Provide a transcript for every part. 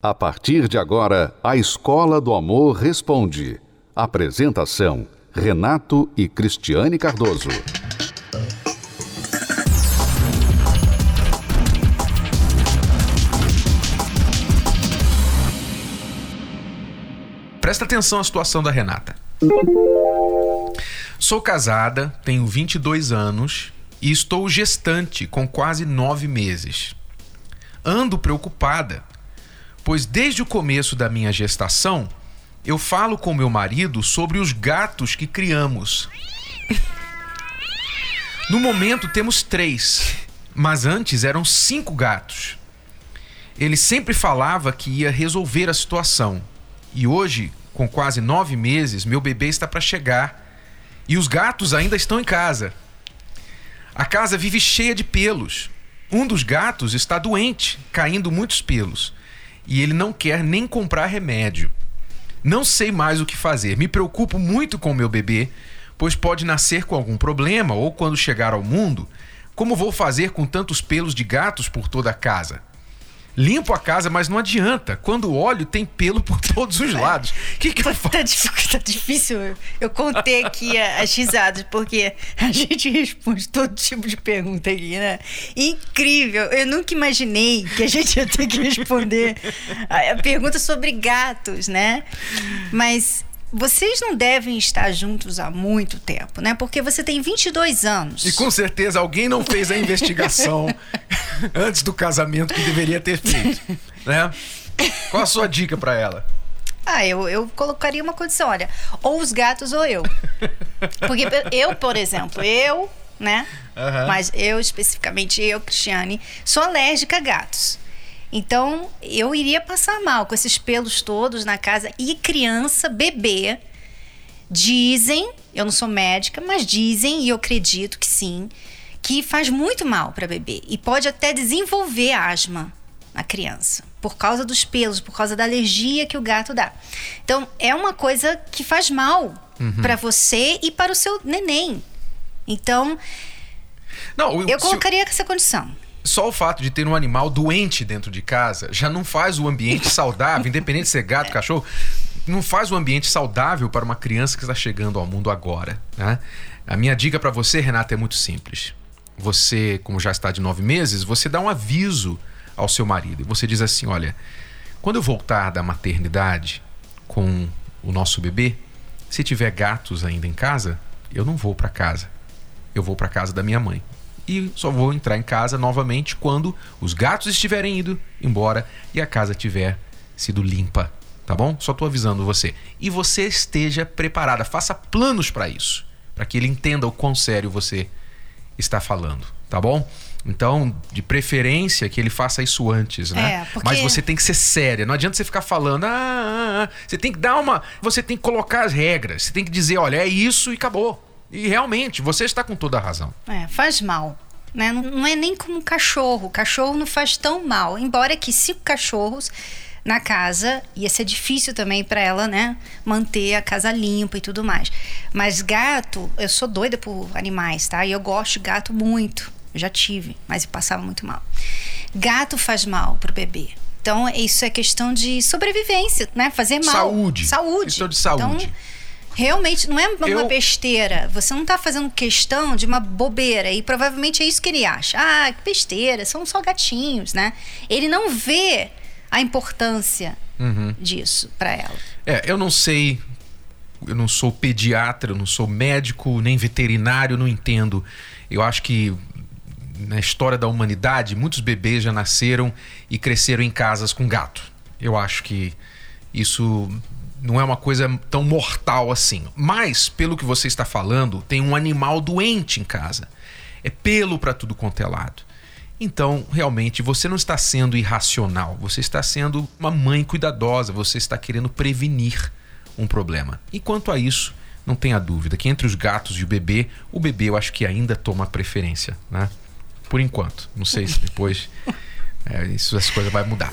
A partir de agora, a Escola do Amor Responde. Apresentação: Renato e Cristiane Cardoso. Presta atenção à situação da Renata. Sou casada, tenho 22 anos e estou gestante com quase nove meses. Ando preocupada pois desde o começo da minha gestação eu falo com meu marido sobre os gatos que criamos. No momento temos três, mas antes eram cinco gatos. Ele sempre falava que ia resolver a situação. E hoje, com quase nove meses, meu bebê está para chegar e os gatos ainda estão em casa. A casa vive cheia de pelos. Um dos gatos está doente, caindo muitos pelos e ele não quer nem comprar remédio. Não sei mais o que fazer. Me preocupo muito com meu bebê, pois pode nascer com algum problema ou quando chegar ao mundo, como vou fazer com tantos pelos de gatos por toda a casa? Limpo a casa, mas não adianta. Quando olho, tem pelo por todos os lados. O que, que eu Tá, faço? tá difícil. Eu contei aqui as risadas, porque a gente responde todo tipo de pergunta aqui, né? Incrível. Eu nunca imaginei que a gente ia ter que responder a a pergunta sobre gatos, né? Mas vocês não devem estar juntos há muito tempo, né? Porque você tem 22 anos. E com certeza alguém não fez a investigação antes do casamento que deveria ter feito, né? Qual a sua dica para ela? Ah, eu, eu colocaria uma condição, olha, ou os gatos ou eu. Porque eu, por exemplo, eu, né? Aham. Mas eu, especificamente eu, Cristiane, sou alérgica a gatos. Então, eu iria passar mal com esses pelos todos na casa. E criança, bebê, dizem, eu não sou médica, mas dizem, e eu acredito que sim, que faz muito mal para bebê. E pode até desenvolver asma na criança. Por causa dos pelos, por causa da alergia que o gato dá. Então, é uma coisa que faz mal para você e para o seu neném. Então, Não, eu se- colocaria essa condição. Só o fato de ter um animal doente dentro de casa já não faz o ambiente saudável, independente de ser gato, cachorro, não faz o ambiente saudável para uma criança que está chegando ao mundo agora. Né? A minha dica para você, Renata, é muito simples. Você, como já está de nove meses, você dá um aviso ao seu marido. Você diz assim: olha, quando eu voltar da maternidade com o nosso bebê, se tiver gatos ainda em casa, eu não vou para casa. Eu vou para casa da minha mãe. E só vou entrar em casa novamente quando os gatos estiverem ido embora e a casa tiver sido limpa, tá bom? Só tô avisando você. E você esteja preparada, faça planos para isso, para que ele entenda o quão sério você está falando, tá bom? Então, de preferência que ele faça isso antes, né? É, porque- Mas você tem que ser séria. Não adianta você ficar falando. Ah, ah, ah. Você tem que dar uma. Você tem que colocar as regras. Você tem que dizer, olha, é isso e acabou. E realmente, você está com toda a razão. É, faz mal. Né? Não, não é nem como um cachorro. O cachorro não faz tão mal. Embora que cinco cachorros na casa ia ser difícil também para ela, né? Manter a casa limpa e tudo mais. Mas gato, eu sou doida por animais, tá? E eu gosto de gato muito. Eu já tive, mas eu passava muito mal. Gato faz mal pro bebê. Então, isso é questão de sobrevivência, né? Fazer mal. Saúde. Saúde. Questão de saúde. Então, realmente, não é uma Eu- besteira. Você não tá fazendo questão de uma bobeira. E provavelmente é isso que ele acha. Ah, que besteira, são só gatinhos, né? Ele não vê a importância Uhum. disso para ela. É, eu não sei. Eu não sou pediatra, eu não sou médico, nem veterinário, não entendo. Eu acho que na história da humanidade, muitos bebês já nasceram e cresceram em casas com gato. Eu acho que isso não é uma coisa tão mortal assim. Mas, pelo que você está falando, tem um animal doente em casa. É pelo para tudo quanto é lado. Então, realmente, você não está sendo irracional, você está sendo uma mãe cuidadosa, você está querendo prevenir um problema. E quanto a isso, não tenha dúvida que entre os gatos e o bebê, o bebê eu acho que ainda toma preferência, né? Por enquanto. Não sei se depois é, isso, essa coisa vai mudar.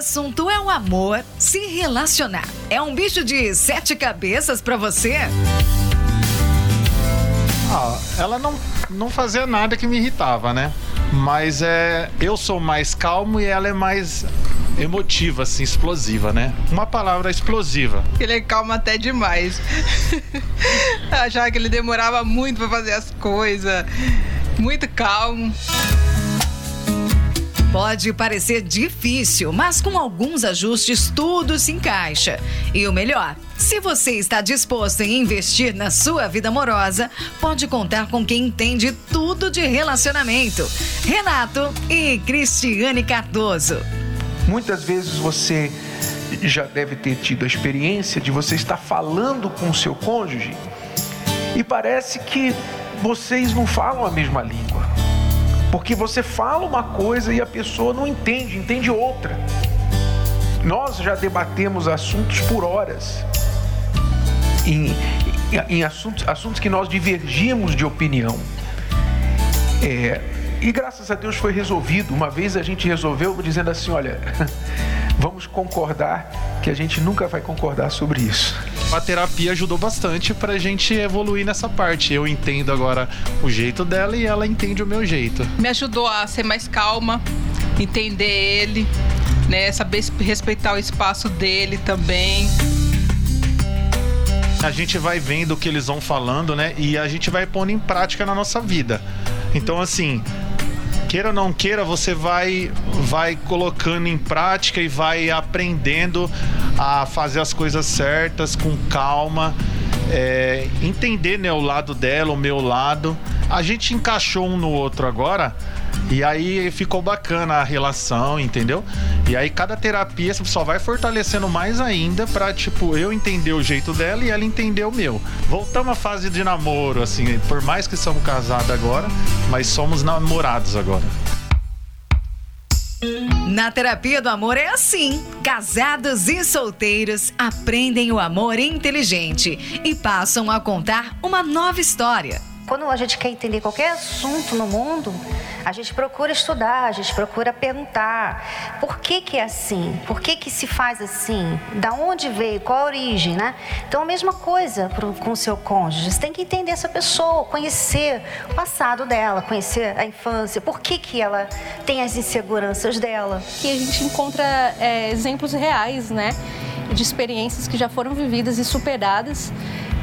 Assunto é o amor, se relacionar é um bicho de sete cabeças para você? Ah, ela não, não fazia nada que me irritava, né? Mas é, eu sou mais calmo e ela é mais emotiva, assim, explosiva, né? Uma palavra explosiva. Ele é calmo até demais. Achava que ele demorava muito para fazer as coisas. Muito calmo. Pode parecer difícil, mas com alguns ajustes tudo se encaixa. E o melhor, se você está disposto em investir na sua vida amorosa, pode contar com quem entende tudo de relacionamento. Renato e Cristiane Cardoso. Muitas vezes você já deve ter tido a experiência de você estar falando com o seu cônjuge e parece que vocês não falam a mesma língua. Porque você fala uma coisa e a pessoa não entende, entende outra. Nós já debatemos assuntos por horas. Em, em assuntos, assuntos que nós divergíamos de opinião. É, e graças a Deus foi resolvido. Uma vez a gente resolveu dizendo assim: olha, vamos concordar que a gente nunca vai concordar sobre isso. A terapia ajudou bastante pra gente evoluir nessa parte. Eu entendo agora o jeito dela e ela entende o meu jeito. Me ajudou a ser mais calma, entender ele, né? Saber respeitar o espaço dele também. A gente vai vendo o que eles vão falando, né? E a gente vai pondo em prática na nossa vida. Então, assim, queira ou não queira, você vai vai colocando em prática e vai aprendendo a fazer as coisas certas com calma, é, entender né, o lado dela, o meu lado. A gente encaixou um no outro agora. E aí ficou bacana a relação, entendeu? E aí cada terapia só vai fortalecendo mais ainda pra, tipo, eu entender o jeito dela e ela entender o meu. Voltamos à fase de namoro, assim, por mais que somos casados agora, mas somos namorados agora. Na terapia do amor é assim. Casados e solteiros aprendem o amor inteligente e passam a contar uma nova história. Quando a gente quer entender qualquer assunto no mundo, a gente procura estudar, a gente procura perguntar por que, que é assim, por que, que se faz assim, da onde veio, qual a origem, né? Então a mesma coisa pro, com o seu cônjuge. Você tem que entender essa pessoa, conhecer o passado dela, conhecer a infância, por que, que ela tem as inseguranças dela. Que a gente encontra é, exemplos reais, né? De experiências que já foram vividas e superadas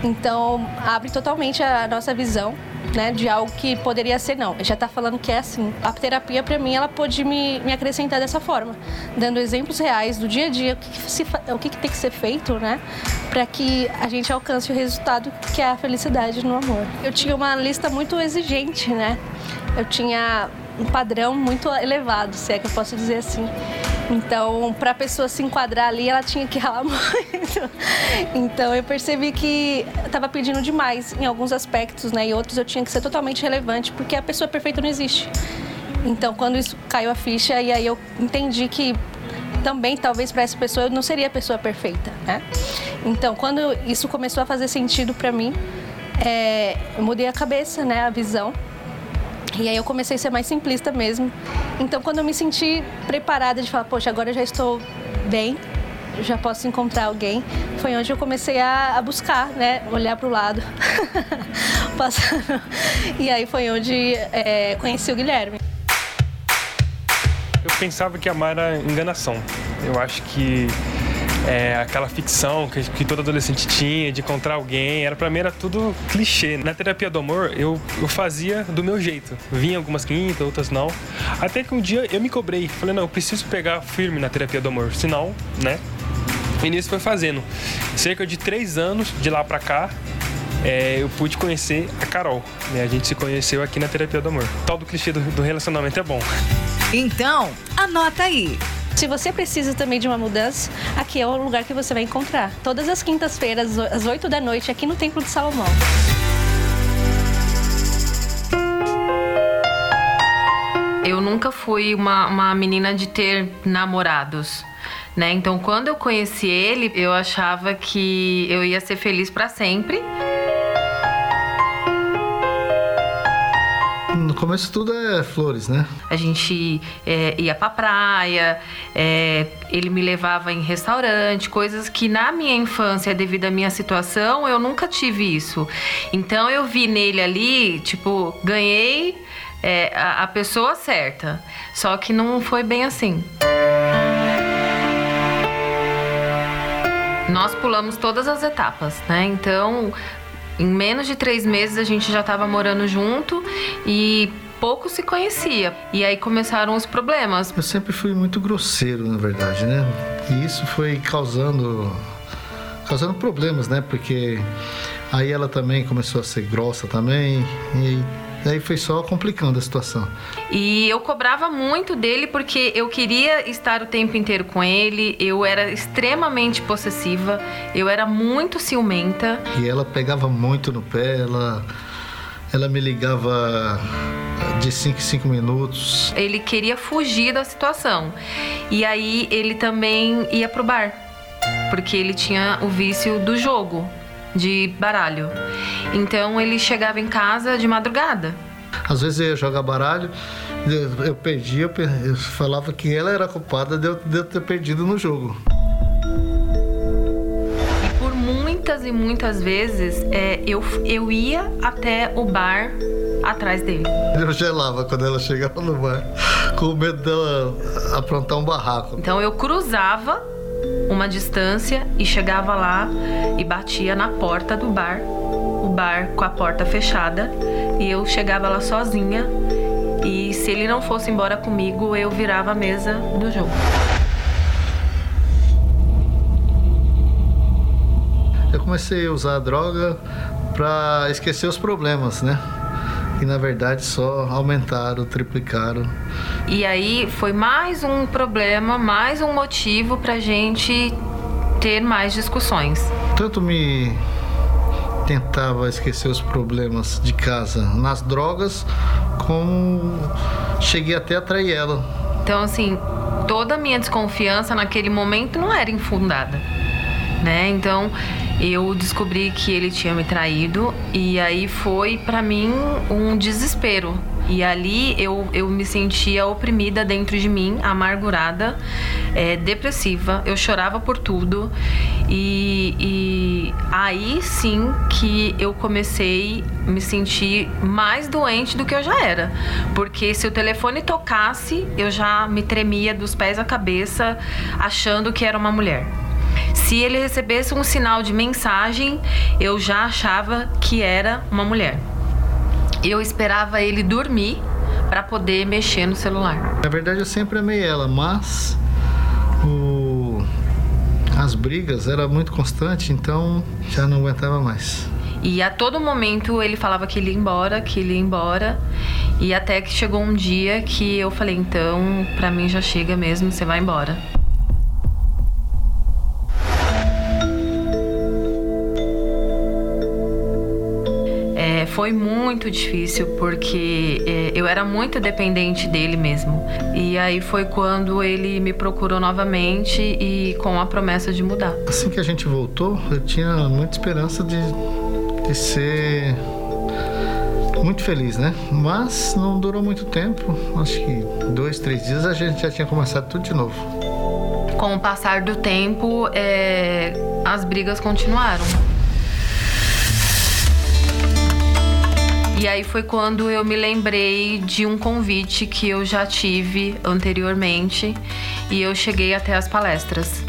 então, abre totalmente a nossa visão né, de algo que poderia ser não. Já está falando que é assim. A terapia, para mim, ela pode me, me acrescentar dessa forma, dando exemplos reais do dia a dia, o que, que se, o que, que tem que ser feito, né, para que a gente alcance o resultado que é a felicidade no amor. Eu tinha uma lista muito exigente, né? Eu tinha um padrão muito elevado, se é que eu posso dizer assim. Então, para a pessoa se enquadrar ali, ela tinha que ralar muito. Então, eu percebi que estava pedindo demais em alguns aspectos, né? E outros eu tinha que ser totalmente relevante, porque a pessoa perfeita não existe. Então, quando isso caiu a ficha, e aí eu entendi que também, talvez para essa pessoa, eu não seria a pessoa perfeita, né? Então, quando isso começou a fazer sentido para mim, é, eu mudei a cabeça, né? A visão. E aí eu comecei a ser mais simplista mesmo. Então, quando eu me senti preparada de falar, poxa, agora eu já estou bem, já posso encontrar alguém, foi onde eu comecei a, a buscar, né? Olhar para o lado. E aí foi onde é, conheci o Guilherme. Eu pensava que amar era enganação. Eu acho que é, aquela ficção que, que, todo adolescente tinha de encontrar alguém, era para mim era tudo clichê. Na terapia do amor, eu, eu fazia do meu jeito. Vinha algumas quintas, outras não. Até que um dia eu me cobrei. Falei, não, eu preciso pegar firme na terapia do amor. Senão, né? E nisso foi fazendo. Cerca de três anos de lá pra cá, é, eu pude conhecer a Carol. Né? A gente se conheceu aqui na terapia do amor. Tal do clichê do, do relacionamento é bom. Então, anota aí. Se você precisa também de uma mudança, aqui é o lugar que você vai encontrar. Todas as quintas-feiras, às 8 da noite, aqui no Templo de Salomão. Eu nunca fui uma, uma menina de ter namorados. Né? Então, quando eu conheci ele, eu achava que eu ia ser feliz para sempre. No começo tudo é flores, né? A gente é, ia pra praia, é, ele me levava em restaurante, coisas que na minha infância, devido à minha situação, eu nunca tive isso. Então eu vi nele ali, tipo, ganhei é, a, a pessoa certa. Só que não foi bem assim. Nós pulamos todas as etapas, né? Então, em menos de três meses a gente já estava morando junto e pouco se conhecia. E aí começaram os problemas. Eu sempre fui muito grosseiro, na verdade, né? E isso foi causando causando problemas, né? Porque aí ela também começou a ser grossa também e Daí foi só complicando a situação. E eu cobrava muito dele porque eu queria estar o tempo inteiro com ele, eu era extremamente possessiva, eu era muito ciumenta. E ela pegava muito no pé, ela, ela me ligava de 5 em 5 minutos. Ele queria fugir da situação. E aí ele também ia pro bar, porque ele tinha o vício do jogo de baralho. Então ele chegava em casa de madrugada. Às vezes eu ia jogar baralho, eu, eu perdia, eu, eu, falava que ela era culpada de eu, de eu ter perdido no jogo. E por muitas e muitas vezes é, eu, eu ia até o bar atrás dele. Eu gelava quando ela chegava no bar, com medo dela aprontar um barraco. Então eu cruzava uma distância e chegava lá e batia na porta do bar, o bar com a porta fechada, e eu chegava lá sozinha. E se ele não fosse embora comigo, eu virava a mesa do jogo. Eu comecei a usar a droga para esquecer os problemas, né? E na verdade só aumentaram, triplicaram. E aí foi mais um problema, mais um motivo para gente ter mais discussões. Tanto me tentava esquecer os problemas de casa nas drogas, como cheguei até a trair ela. Então, assim, toda a minha desconfiança naquele momento não era infundada, né? Então, eu descobri que ele tinha me traído e aí foi para mim um desespero. E ali eu, eu me sentia oprimida dentro de mim, amargurada, é, depressiva. Eu chorava por tudo. E, e aí sim que eu comecei a me sentir mais doente do que eu já era. Porque se o telefone tocasse, eu já me tremia dos pés à cabeça, achando que era uma mulher. Se ele recebesse um sinal de mensagem, eu já achava que era uma mulher. Eu esperava ele dormir para poder mexer no celular. Na verdade, eu sempre amei ela, mas o... as brigas era muito constante, então já não aguentava mais. E a todo momento ele falava que ele ia embora, que ele ia embora. E até que chegou um dia que eu falei: então, para mim já chega mesmo, você vai embora. Foi muito difícil porque é, eu era muito dependente dele mesmo. E aí foi quando ele me procurou novamente e com a promessa de mudar. Assim que a gente voltou, eu tinha muita esperança de, de ser muito feliz, né? Mas não durou muito tempo. Acho que dois, três dias a gente já tinha começado tudo de novo. Com o passar do tempo, é, as brigas continuaram. E aí foi quando eu me lembrei de um convite que eu já tive anteriormente e eu cheguei até as palestras.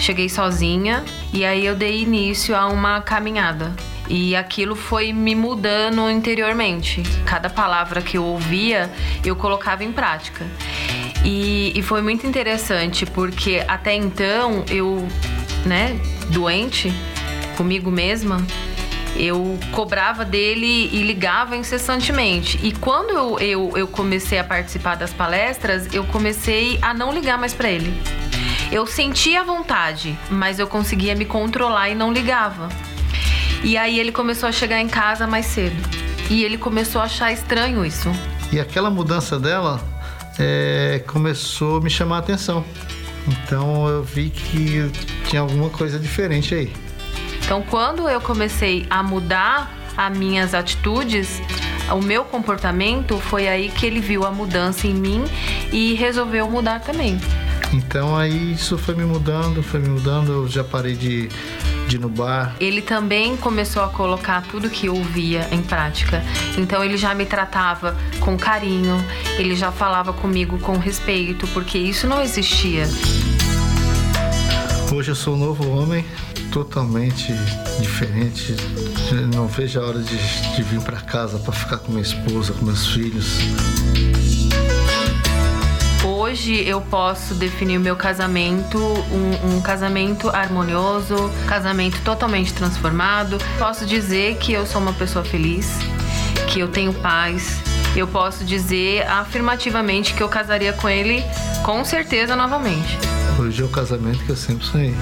Cheguei sozinha e aí eu dei início a uma caminhada. E aquilo foi me mudando interiormente. Cada palavra que eu ouvia, eu colocava em prática. E, e foi muito interessante porque até então eu, né, doente comigo mesma, eu cobrava dele e ligava incessantemente. E quando eu, eu, eu comecei a participar das palestras, eu comecei a não ligar mais para ele. Eu sentia vontade, mas eu conseguia me controlar e não ligava. E aí ele começou a chegar em casa mais cedo. E ele começou a achar estranho isso. E aquela mudança dela é, começou a me chamar a atenção. Então eu vi que tinha alguma coisa diferente aí. Então, quando eu comecei a mudar as minhas atitudes, o meu comportamento, foi aí que ele viu a mudança em mim e resolveu mudar também. Então aí isso foi me mudando, foi me mudando, eu já parei de, de ir no bar. Ele também começou a colocar tudo que eu via em prática. Então ele já me tratava com carinho, ele já falava comigo com respeito, porque isso não existia. Hoje eu sou um novo homem, totalmente diferente. Não vejo a hora de, de vir para casa para ficar com minha esposa, com meus filhos. Hoje eu posso definir o meu casamento um, um casamento harmonioso, casamento totalmente transformado. Posso dizer que eu sou uma pessoa feliz, que eu tenho paz. Eu posso dizer afirmativamente que eu casaria com ele com certeza novamente. Hoje é o casamento que eu sempre sonhei.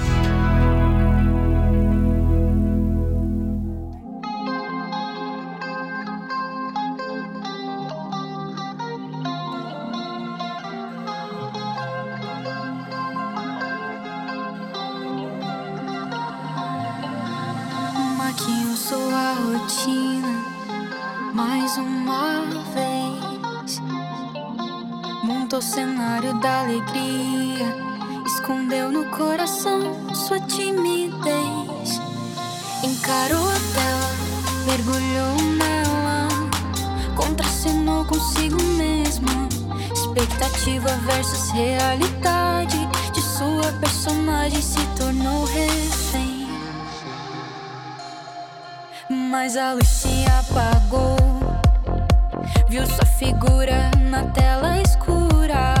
Rotina mais uma vez. Montou o cenário da alegria, escondeu no coração sua timidez. Encarou a tela, mergulhou nela, contracenou consigo mesma. Expectativa versus realidade de sua personagem se tornou refém. Mas a luz se apagou. Viu sua figura na tela escura.